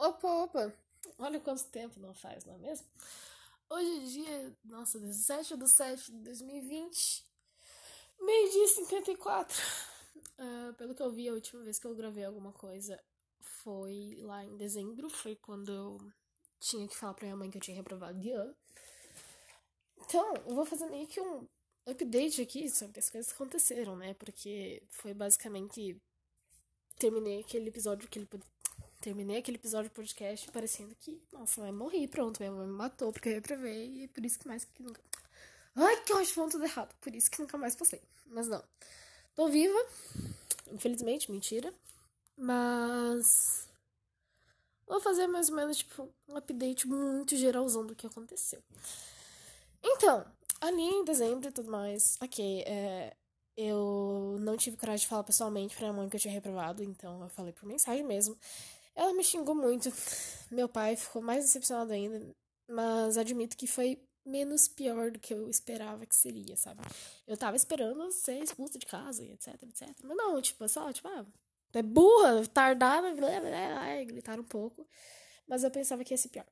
Opa, opa! Olha quanto tempo não faz, não é mesmo? Hoje é dia, nossa, 17 de 7 de 2020, meio-dia 54. Uh, pelo que eu vi, a última vez que eu gravei alguma coisa foi lá em dezembro, foi quando eu tinha que falar pra minha mãe que eu tinha reprovado de ano. Então, eu vou fazer meio que um update aqui sobre as coisas que aconteceram, né? Porque foi basicamente. Terminei aquele episódio que ele Terminei aquele episódio do podcast parecendo que, nossa, eu morri, pronto, minha mãe me matou porque eu reprovei e por isso que mais que nunca. Ai, que ótimo, tudo errado. Por isso que nunca mais postei. Mas não. Tô viva. Infelizmente, mentira. Mas. Vou fazer mais ou menos, tipo, um update muito geralzão do que aconteceu. Então, ali em dezembro e tudo mais, ok, é, eu não tive coragem de falar pessoalmente pra minha mãe que eu tinha reprovado, então eu falei por mensagem mesmo. Ela me xingou muito. Meu pai ficou mais decepcionado ainda, mas admito que foi menos pior do que eu esperava que seria, sabe? Eu tava esperando ser expulsa de casa e etc, etc. Mas não, tipo, só, tipo, ah, é burra, tardada, blá, blá, blá, gritaram um pouco. Mas eu pensava que ia ser pior.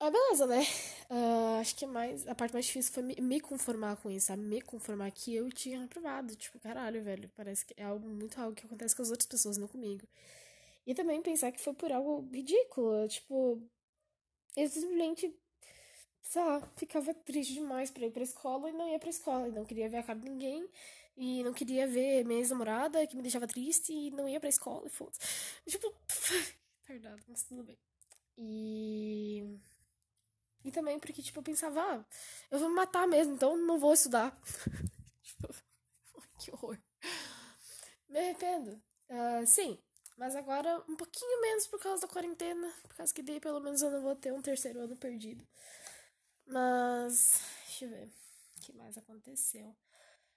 Ah, beleza, né? Uh, acho que mais, a parte mais difícil foi me, conformar com isso, sabe? Me conformar que eu tinha reprovado. Tipo, caralho, velho, parece que é algo muito algo que acontece com as outras pessoas, não comigo. E também pensar que foi por algo ridículo. Tipo, eu simplesmente, sei lá, ficava triste demais pra ir pra escola e não ia pra escola. E não queria ver a cara de ninguém. E não queria ver minha ex-namorada, que me deixava triste, e não ia pra escola e foda-se. Tipo, tardado, mas tudo bem. E. E também porque, tipo, eu pensava, ah, eu vou me matar mesmo, então não vou estudar. tipo, que horror. Me arrependo. Uh, sim, mas agora um pouquinho menos por causa da quarentena. Por causa que daí pelo menos eu não vou ter um terceiro ano perdido. Mas. Deixa eu ver. O que mais aconteceu?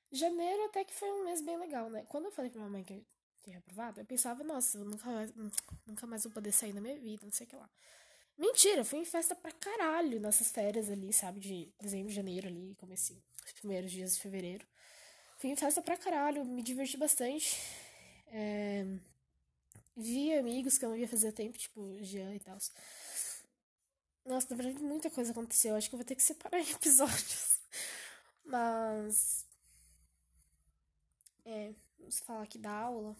Janeiro até que foi um mês bem legal, né? Quando eu falei pra minha mãe que eu tinha aprovado, eu pensava, nossa, eu nunca mais, nunca mais vou poder sair na minha vida, não sei o que lá. Mentira, fui em festa pra caralho nessas férias ali, sabe? De dezembro, janeiro ali, comecei os primeiros dias de fevereiro. Fui em festa pra caralho, me diverti bastante. É vi amigos que eu não via fazer tempo, tipo Jean e tal. Nossa, na verdade, muita coisa aconteceu. Acho que eu vou ter que separar em episódios. Mas. É, vamos falar aqui da aula.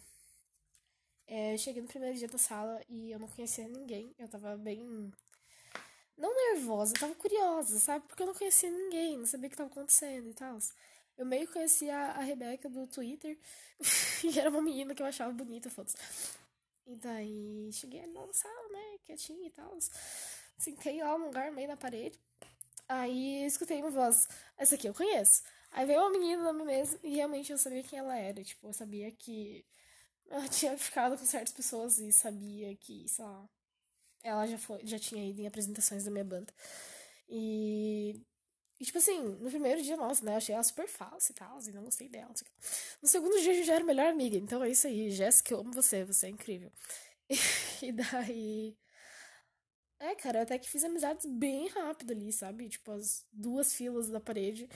É, eu cheguei no primeiro dia da sala e eu não conhecia ninguém. Eu tava bem. Não nervosa, eu tava curiosa, sabe? Porque eu não conhecia ninguém, não sabia o que tava acontecendo e tal. Eu meio conhecia a Rebeca do Twitter e era uma menina que eu achava bonita, fotos. E daí cheguei na sala, né, quietinha e tal. Sentei lá num lugar meio na parede. Aí escutei uma voz, essa aqui eu conheço. Aí veio uma menina na minha mesa e realmente eu sabia quem ela era. Tipo, eu sabia que ela tinha ficado com certas pessoas e sabia que, sei lá, ela já, foi, já tinha ido em apresentações da minha banda. E e, tipo assim, no primeiro dia, nossa, né? Achei ela super falsa e tal, e não gostei dela. No segundo dia, a gente já era melhor amiga. Então é isso aí, Jéssica, eu amo você, você é incrível. E, daí. É, cara, eu até que fiz amizades bem rápido ali, sabe? Tipo, as duas filas da parede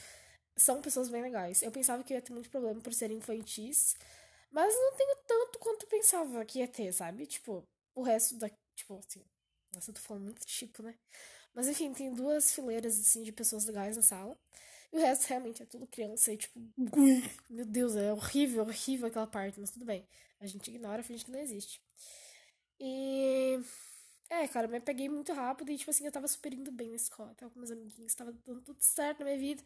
são pessoas bem legais. Eu pensava que ia ter muito problema por serem infantis, mas não tenho tanto quanto eu pensava que ia ter, sabe? Tipo, o resto da. Tipo, assim. Nossa, eu tô falando muito tipo, né? Mas enfim, tem duas fileiras assim de pessoas legais na sala. E o resto realmente é tudo criança e tipo, meu Deus, é horrível, horrível aquela parte, mas tudo bem. A gente ignora, finge que não existe. E é, cara, eu me peguei muito rápido e tipo assim, eu tava super indo bem na escola, tava com meus amiguinhos, tava dando tudo certo na minha vida.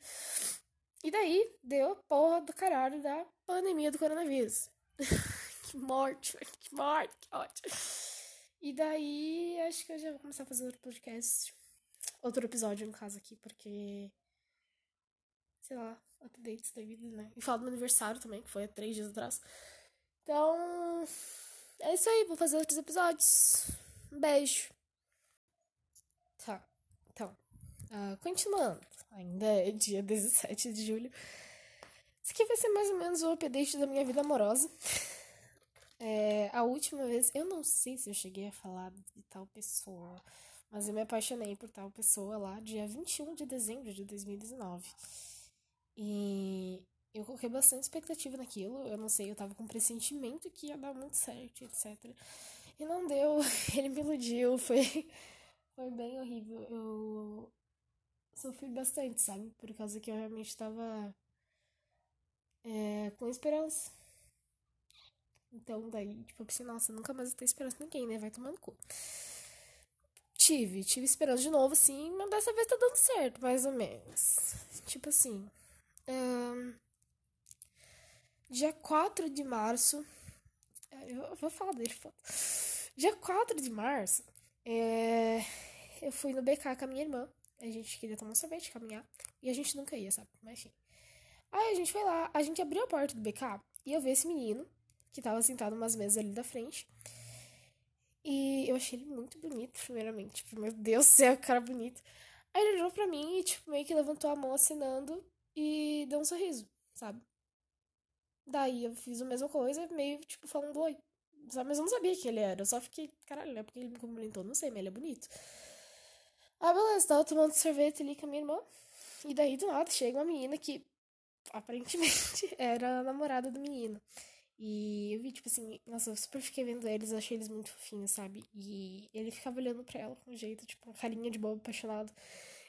E daí deu a porra do caralho da pandemia do coronavírus. que morte, que morte, que ótimo. E daí acho que eu já vou começar a fazer outro podcast outro episódio, no caso, aqui, porque. Sei lá, updates da vida, né? E falar do meu aniversário também, que foi há três dias atrás. Então. É isso aí, vou fazer outros episódios. Um beijo. Tá, então. Uh, continuando. Ainda é dia 17 de julho. Isso aqui vai ser mais ou menos o update da minha vida amorosa. É, a última vez, eu não sei se eu cheguei a falar de tal pessoa. Mas eu me apaixonei por tal pessoa lá dia 21 de dezembro de 2019. E eu coloquei bastante expectativa naquilo. Eu não sei, eu tava com um pressentimento que ia dar muito certo, etc. E não deu, ele me iludiu, foi, foi bem horrível. Eu sofri bastante, sabe? Por causa que eu realmente tava é, com esperança. Então, daí, tipo, eu pensei, nossa, nunca mais vou ter esperança em ninguém, né? Vai tomando cu. Tive, tive esperança de novo, sim, mas dessa vez tá dando certo, mais ou menos. Tipo assim. Dia 4 de março. É, eu vou falar dele. Dia 4 de março, é, eu fui no BK com a minha irmã. A gente queria tomar um sorvete, caminhar. E a gente nunca ia, sabe? Mas enfim. Aí a gente foi lá, a gente abriu a porta do BK e eu vi esse menino que tava sentado umas mesas ali da frente. E eu achei ele muito bonito, primeiramente. Tipo, meu Deus do céu, que cara bonito. Aí ele olhou pra mim e, tipo, meio que levantou a mão assinando e deu um sorriso, sabe? Daí eu fiz a mesma coisa, meio, tipo, falando oi. Sabe? Mas eu não sabia que ele era. Eu só fiquei, caralho, é porque ele me cumprimentou. Não sei, mas ele é bonito. Ah, beleza, tava tomando sorvete ali com a minha irmã. E daí, do nada, chega uma menina que aparentemente era a namorada do menino. E eu vi, tipo assim, nossa, eu super fiquei vendo eles, achei eles muito fofinhos, sabe? E ele ficava olhando pra ela com um jeito, tipo, uma carinha de bobo apaixonado.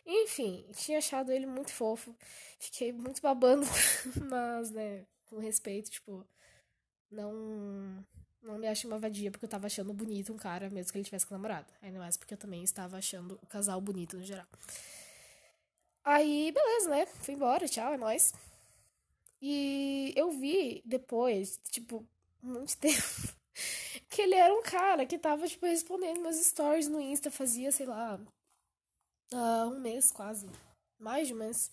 Enfim, tinha achado ele muito fofo. Fiquei muito babando, mas, né, com respeito, tipo, não. Não me acho uma vadia porque eu tava achando bonito um cara, mesmo que ele tivesse com namorada. Ainda mais porque eu também estava achando o casal bonito no geral. Aí, beleza, né? Fui embora, tchau, é nóis. E eu vi depois, tipo, muito tempo, que ele era um cara que tava, tipo, respondendo meus stories no Insta, fazia, sei lá, uh, um mês quase, mais de um mês.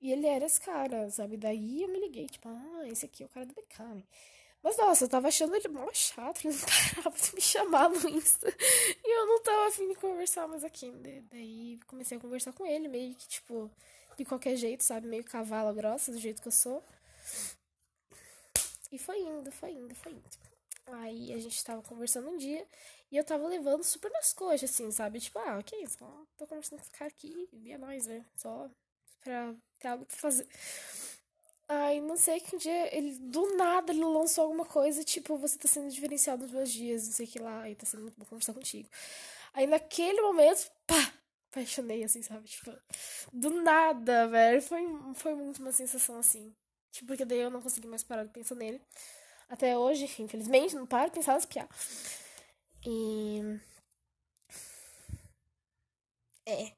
E ele era esse cara, sabe? Daí eu me liguei, tipo, ah, esse aqui é o cara do BK. Mas nossa, eu tava achando ele mó chato, ele não parava de me chamar no Insta. E eu não tava afim de conversar mais aqui. Daí comecei a conversar com ele, meio que, tipo, de qualquer jeito, sabe? Meio cavalo grossa, do jeito que eu sou. E foi indo, foi indo, foi indo. Aí a gente tava conversando um dia e eu tava levando super nas coxas, assim, sabe? Tipo, ah, ok, só tô conversando com esse cara aqui e é nóis, né? Só pra ter algo pra fazer. Aí não sei que um dia ele, do nada, ele lançou alguma coisa, tipo, você tá sendo diferenciado nos meus dias, não sei o que lá, e tá sendo muito bom conversar contigo. Aí naquele momento, pá, apaixonei, assim, sabe? Tipo, do nada, velho. Foi, foi muito uma sensação assim. Tipo, porque daí eu não consegui mais parar de pensar nele. Até hoje, infelizmente, não paro de pensar nas piadas. E. É.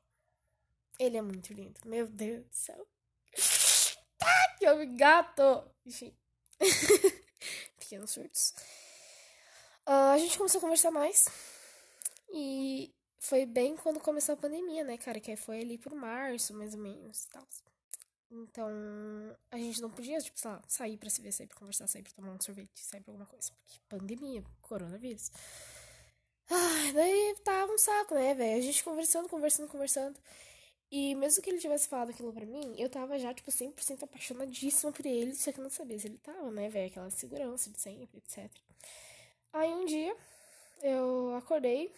Ele é muito lindo. Meu Deus do céu. Ah, que homem gato! Enfim. Pequenos surtos. Uh, a gente começou a conversar mais. E foi bem quando começou a pandemia, né, cara? Que foi ali por março, mais ou menos, tal. Então, a gente não podia, tipo, sei lá, sair pra se ver, sair pra conversar, sair pra tomar um sorvete, sair pra alguma coisa. Porque pandemia, coronavírus. Ai, daí tava um saco, né, velho? A gente conversando, conversando, conversando. E mesmo que ele tivesse falado aquilo pra mim, eu tava já, tipo, 100% apaixonadíssima por ele, só que eu não sabia se ele tava, né, velho? Aquela segurança de sempre, etc. Aí um dia, eu acordei,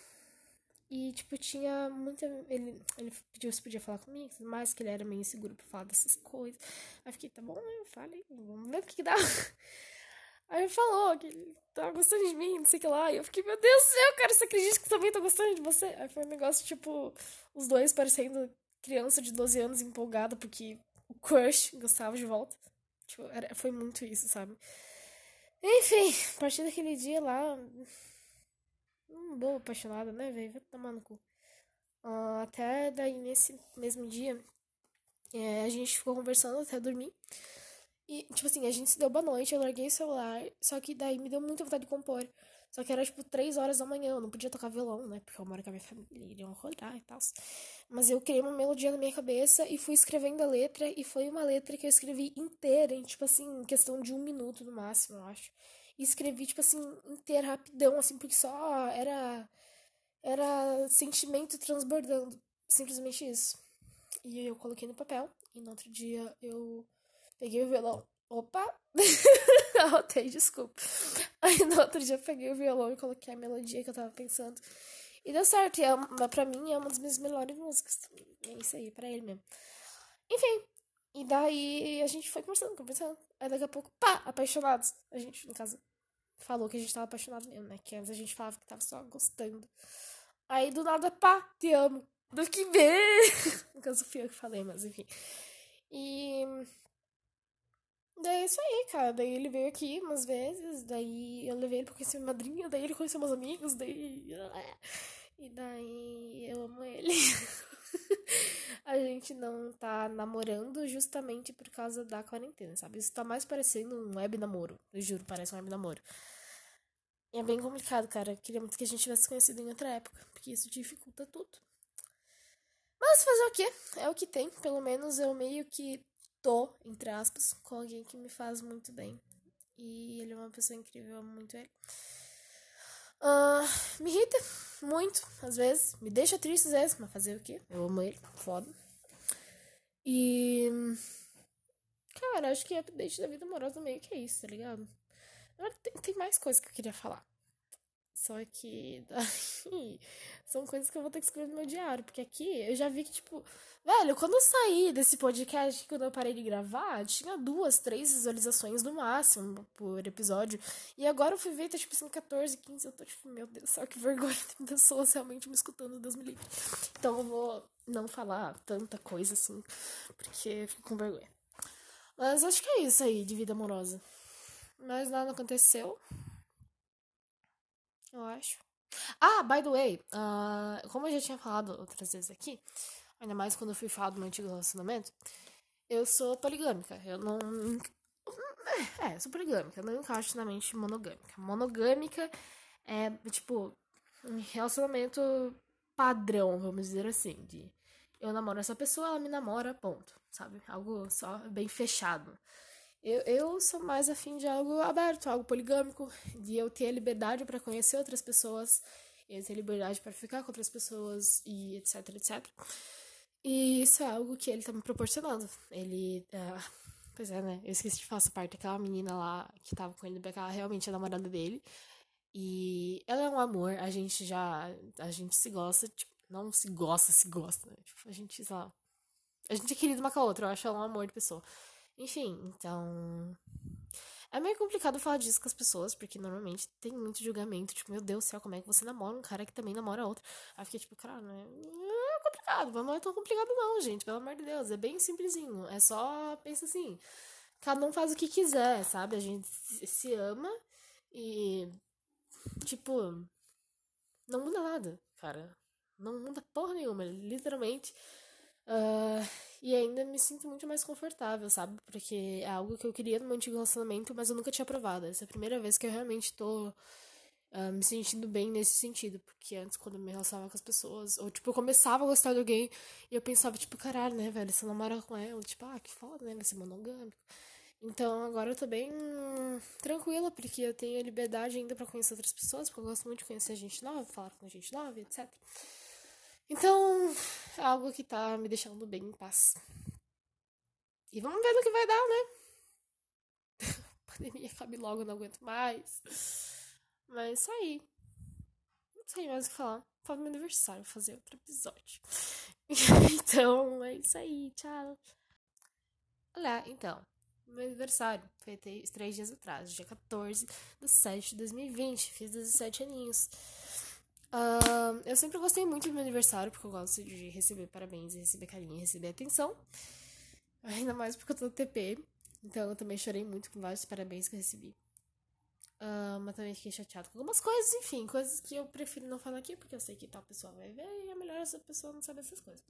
e, tipo, tinha muita. Ele, ele pediu se podia falar comigo, mas que ele era meio inseguro pra falar dessas coisas. Aí fiquei, tá bom, né? Falei, vamos ver o que, que dá. Aí ele falou que ele tava gostando de mim, não sei o que lá. E eu fiquei, meu Deus do céu, cara, você acredita que eu também tô gostando de você? Aí foi um negócio, tipo, os dois parecendo criança de 12 anos empolgada porque o crush gostava de volta. Tipo, era, foi muito isso, sabe? Enfim, a partir daquele dia lá, um boa apaixonada, né, velho? Vai tomar no cu. Uh, até daí, nesse mesmo dia, é, a gente ficou conversando até dormir. E, tipo assim, a gente se deu boa noite, eu larguei o celular, só que daí me deu muita vontade de compor. Só que era, tipo, três horas da manhã, eu não podia tocar violão, né? Porque eu moro com a minha família, iriam rodar e tal. Mas eu criei uma melodia na minha cabeça e fui escrevendo a letra, e foi uma letra que eu escrevi inteira, em, tipo assim, em questão de um minuto no máximo, eu acho. E escrevi, tipo assim, inteira, rapidão, assim, porque só era. Era sentimento transbordando. Simplesmente isso. E eu coloquei no papel. E no outro dia eu peguei o violão. Opa! Arrotei, desculpa. Aí no outro dia eu peguei o violão e coloquei a melodia que eu tava pensando. E deu certo. E é, pra mim é uma das minhas melhores músicas. É isso aí, pra ele mesmo. Enfim. E daí a gente foi conversando, conversando. Aí daqui a pouco, pá, apaixonados. A gente, no caso, falou que a gente tava apaixonado mesmo, né? Que antes a gente falava que tava só gostando. Aí do nada, pá, te amo. Do que ver. No caso, fui eu que falei, mas enfim. E. Daí é isso aí, cara. Daí ele veio aqui umas vezes, daí eu levei ele pra conhecer minha madrinha, daí ele conheceu meus amigos, daí. E daí eu amo ele. a gente não tá namorando justamente por causa da quarentena, sabe? Isso tá mais parecendo um web namoro. Eu juro, parece um web namoro. E é bem complicado, cara. Eu queria muito que a gente tivesse conhecido em outra época, porque isso dificulta tudo. Mas fazer o quê? É o que tem. Pelo menos eu meio que tô, entre aspas, com alguém que me faz muito bem. E ele é uma pessoa incrível, eu amo muito ele. Uh, me irrita muito, às vezes. Me deixa triste às vezes, mas fazer o quê? Eu amo ele, foda. E. Cara, acho que update da vida amorosa meio que é isso, tá ligado? Tem, tem mais coisas que eu queria falar. Só que daí são coisas que eu vou ter que escrever no meu diário. Porque aqui eu já vi que, tipo, velho, quando eu saí desse podcast, quando eu parei de gravar, tinha duas, três visualizações no máximo por episódio. E agora eu fui ver, tá tipo assim, 14, 15. Eu tô tipo, meu Deus céu, que vergonha. Tem pessoas realmente me escutando, Deus me livre. Então eu vou não falar tanta coisa assim, porque fico com vergonha. Mas acho que é isso aí de vida amorosa. Mas nada aconteceu eu acho. Ah, by the way, uh, como eu já tinha falado outras vezes aqui, ainda mais quando eu fui falar do meu antigo relacionamento, eu sou poligâmica. Eu não. É, sou poligâmica. Eu não encaixo na mente monogâmica. Monogâmica é, tipo, um relacionamento padrão, vamos dizer assim. De eu namoro essa pessoa, ela me namora, ponto. Sabe? Algo só bem fechado. Eu, eu sou mais afim de algo aberto, algo poligâmico, de eu ter a liberdade para conhecer outras pessoas, eu ter liberdade para ficar com outras pessoas e etc, etc. E isso é algo que ele tá me proporcionando. Ele. Uh, pois é, né? Eu esqueci de falar essa parte. Aquela menina lá que tava com ele, aquela realmente é a namorada dele. E ela é um amor, a gente já. A gente se gosta, tipo, não se gosta, se gosta, né? Tipo, a gente, sei lá. A gente é querido uma com a outra, eu acho ela um amor de pessoa. Enfim, então. É meio complicado falar disso com as pessoas, porque normalmente tem muito julgamento. Tipo, meu Deus do céu, como é que você namora um cara que também namora outro? Aí fiquei tipo, cara, não é, é complicado, não é tão complicado não, gente. Pelo amor de Deus, é bem simplesinho. É só, pensa assim, cada um faz o que quiser, sabe? A gente se ama e, tipo, não muda nada, cara. Não muda porra nenhuma, literalmente. Uh, e ainda me sinto muito mais confortável, sabe? Porque é algo que eu queria no meu antigo relacionamento, mas eu nunca tinha provado. Essa é a primeira vez que eu realmente tô uh, me sentindo bem nesse sentido. Porque antes, quando eu me relacionava com as pessoas, ou tipo, eu começava a gostar de alguém e eu pensava, tipo, caralho, né, velho, você namora com ela, tipo, ah, que foda, né? Vai ser monogâmico. Então agora eu tô bem tranquila, porque eu tenho a liberdade ainda para conhecer outras pessoas, porque eu gosto muito de conhecer gente nova, falar com gente nova, etc. Então, é algo que tá me deixando bem em paz. E vamos ver no que vai dar, né? A pandemia acabe logo, não aguento mais. Mas isso aí. Não sei mais o que falar. Fala meu aniversário, fazer outro episódio. então, é isso aí. Tchau. Olha, então. Meu aniversário foi três dias atrás, dia 14 de 7 de 2020. Fiz 17 aninhos. Uh, eu sempre gostei muito do meu aniversário, porque eu gosto de receber parabéns, receber carinho, receber atenção. Ainda mais porque eu tô no TP. Então eu também chorei muito com vários parabéns que eu recebi. Uh, mas também fiquei chateado com algumas coisas, enfim, coisas que eu prefiro não falar aqui, porque eu sei que tal pessoa vai ver e é melhor essa pessoa não saber essas coisas.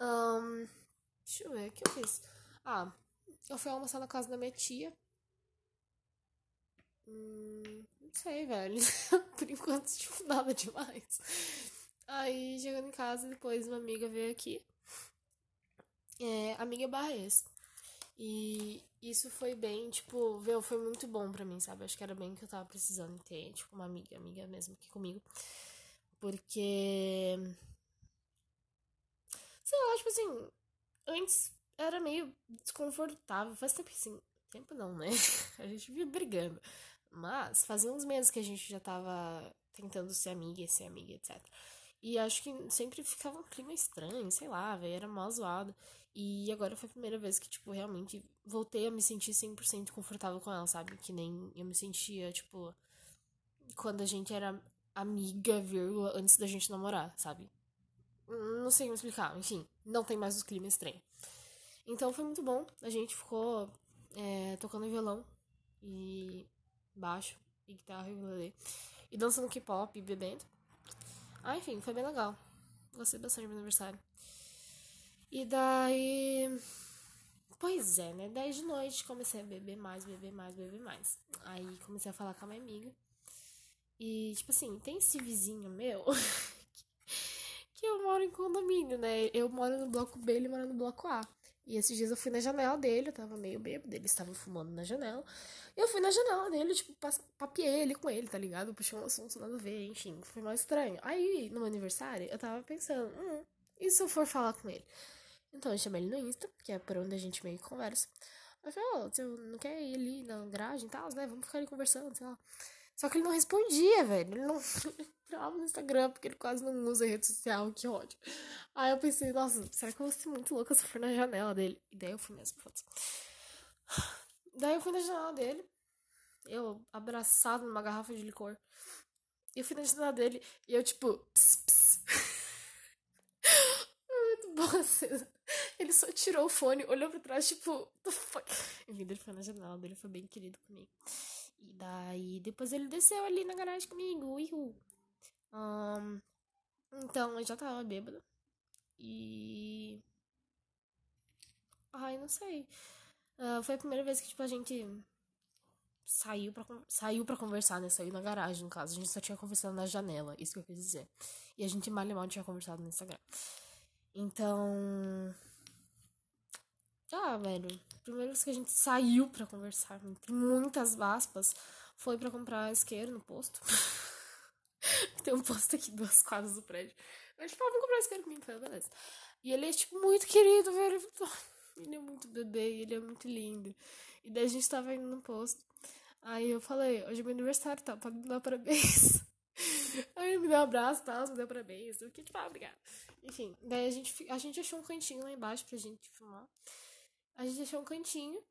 Um, deixa eu ver, o que eu fiz? Ah, eu fui almoçar na casa da minha tia. Hum, sei, velho. Por enquanto, tipo, nada demais. Aí, chegando em casa, depois uma amiga veio aqui. É, amiga Barres. E isso foi bem, tipo, viu, foi muito bom pra mim, sabe? Acho que era bem que eu tava precisando ter, tipo, uma amiga, amiga mesmo aqui comigo. Porque. Sei lá, tipo assim, antes era meio desconfortável. Faz tempo assim. Tempo não, né? A gente vive brigando. Mas fazia uns meses que a gente já tava tentando ser amiga, ser amiga, etc. E acho que sempre ficava um clima estranho, sei lá, velho, era mal zoado. E agora foi a primeira vez que, tipo, realmente voltei a me sentir 100% confortável com ela, sabe? Que nem eu me sentia, tipo, quando a gente era amiga, vírgula, antes da gente namorar, sabe? Não sei como explicar, enfim, não tem mais os climas estranhos. Então foi muito bom. A gente ficou é, tocando violão e baixo e guitarra e ukulele. E dançando K-pop e bebendo. Ah, enfim, foi bem legal. Gostei bastante do meu aniversário. E daí. Pois é, né? Daí de noite comecei a beber mais, beber mais, beber mais. Aí comecei a falar com a minha amiga. E, tipo assim, tem esse vizinho meu que eu moro em condomínio, né? Eu moro no bloco B, ele mora no bloco A. E esses dias eu fui na janela dele, eu tava meio bêbado, ele estava fumando na janela. E eu fui na janela dele, tipo, papiei ele com ele, tá ligado? Puxei um assunto nada a ver, enfim, foi mais estranho. Aí, no meu aniversário, eu tava pensando, hum, e se eu for falar com ele? Então eu chamei ele no Insta, que é por onde a gente meio que conversa. Eu falei, ô, oh, você não quer ir ali na garagem e tal, né? Vamos ficar ali conversando, sei lá. Só que ele não respondia, velho. Ele não entrava no Instagram, porque ele quase não usa rede social, que ódio. Aí eu pensei, nossa, será que eu vou ser muito louca se for na janela dele? E daí eu fui mesmo, foda Daí eu fui na janela dele, eu abraçado numa garrafa de licor. E eu fui na janela dele e eu, tipo, pss, pss. muito boa cena. Ele só tirou o fone, olhou pra trás, tipo, the fuck. Enfim, ele foi na janela dele, foi bem querido comigo. E daí, depois ele desceu ali na garagem comigo, uiu. Um, então, eu já tava bêbada. E. Ai, não sei. Uh, foi a primeira vez que, tipo, a gente saiu pra, saiu pra conversar, né? Saiu na garagem, no caso. A gente só tinha conversado na janela, isso que eu quis dizer. E a gente mal e mal tinha conversado no Instagram. Então. Ah, velho. Primeira vez que a gente saiu pra conversar, entre muitas aspas, foi pra comprar isqueiro no posto. Tem um posto aqui duas quadras do prédio. A gente falou, vamos comprar isqueiro comigo. Falei, beleza. E ele é, tipo, muito querido, velho. Ele é muito bebê, ele é muito lindo. E daí a gente tava indo no posto. Aí eu falei, hoje é meu aniversário, tá? Pode me dar parabéns. Aí ele me deu um abraço, tal, me deu parabéns. Eu fiquei tipo, ah, obrigada. Enfim, daí a gente, a gente achou um cantinho lá embaixo pra gente filmar. A gente achou um cantinho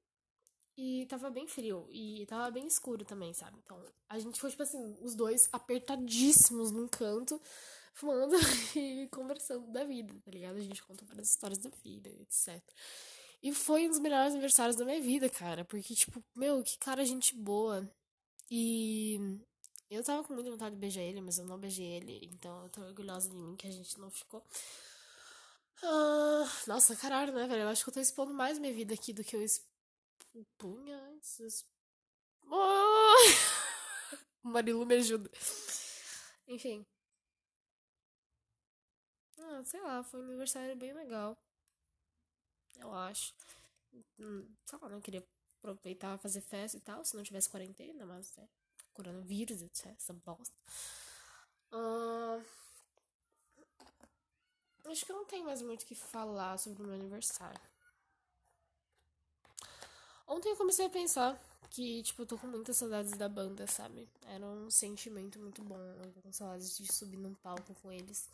e tava bem frio. E tava bem escuro também, sabe? Então, a gente foi, tipo assim, os dois apertadíssimos num canto, fumando e conversando da vida, tá ligado? A gente contou várias histórias da vida, etc. E foi um dos melhores aniversários da minha vida, cara. Porque, tipo, meu, que cara gente boa. E eu tava com muita vontade de beijar ele, mas eu não beijei ele. Então eu tô orgulhosa de mim que a gente não ficou. Ah, nossa, caralho, né, velho? Eu acho que eu tô expondo mais minha vida aqui do que eu expunha antes. Oh! Marilu me ajuda. Enfim. Ah, sei lá, foi um aniversário bem legal. Eu acho. Hum, sei lá, não queria aproveitar fazer festa e tal, se não tivesse quarentena, mas é coronavírus, etc. Essa bosta. Uh, acho que eu não tenho mais muito o que falar sobre o meu aniversário. Ontem eu comecei a pensar que, tipo, eu tô com muitas saudades da banda, sabe? Era um sentimento muito bom. Eu tô com saudades de subir num palco com eles.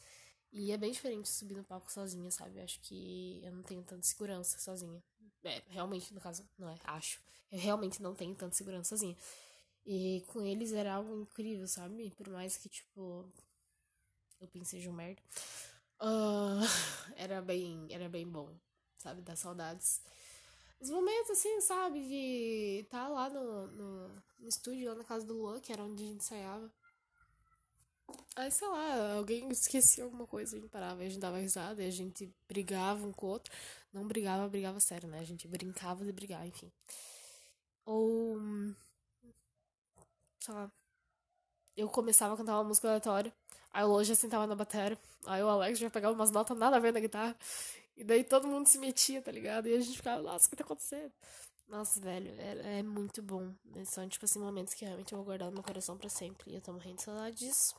E é bem diferente subir no palco sozinha, sabe? Eu acho que eu não tenho tanta segurança sozinha. É, realmente, no caso, não é, acho. Eu realmente não tenho tanta segurança sozinha. E com eles era algo incrível, sabe? Por mais que, tipo, eu pensei um merda. Uh, era bem, era bem bom, sabe? Dar saudades. Os momentos, assim, sabe? De estar tá lá no, no, no estúdio, lá na casa do Luan, que era onde a gente ensaiava. Aí, sei lá, alguém esquecia alguma coisa, a gente parava, a gente dava risada, a gente brigava um com o outro. Não brigava, brigava sério, né? A gente brincava de brigar, enfim. Ou. Sei lá. Eu começava a cantar uma música aleatória. Aí o já sentava na bateria. Aí o Alex já pegava umas notas nada a ver na guitarra. E daí todo mundo se metia, tá ligado? E a gente ficava, nossa, o que tá acontecendo? Nossa, velho, é, é muito bom. São, tipo assim, momentos que realmente eu vou guardar no meu coração pra sempre. E eu tô morrendo de saudade disso.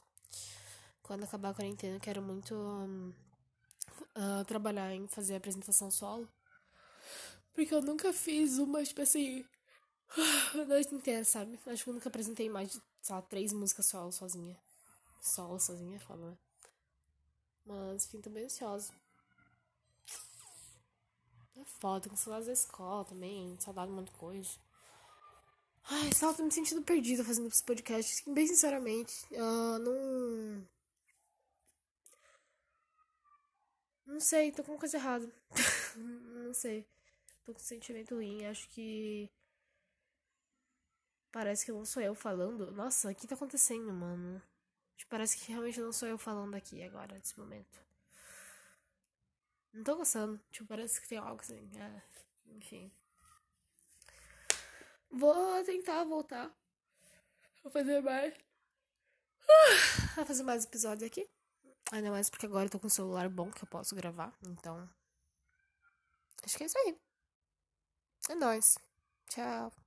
Quando acabar a quarentena, eu quero muito um, uh, trabalhar em fazer apresentação solo. Porque eu nunca fiz uma, tipo assim, noite inteira, sabe? Acho que eu nunca apresentei mais de, sei lá, três músicas solo sozinha. Solo sozinha, é né? Mas, enfim, tô bem ansiosa. É foda, com saudades da escola também, saudade de um monte de coisa. Ai, só tô me sentindo perdida fazendo esse podcast. Bem sinceramente, uh, não. Não sei, tô com uma coisa errada. não sei. Tô com um sentimento ruim. Acho que. Parece que não sou eu falando. Nossa, o que tá acontecendo, mano? Parece que realmente não sou eu falando aqui agora, nesse momento. Não tô gostando. Tipo, parece que tem algo assim. É, enfim. Vou tentar voltar. Vou fazer mais. Vou fazer mais episódios aqui. Ainda mais porque agora eu tô com um celular bom que eu posso gravar. Então. Acho que é isso aí. É nóis. Tchau.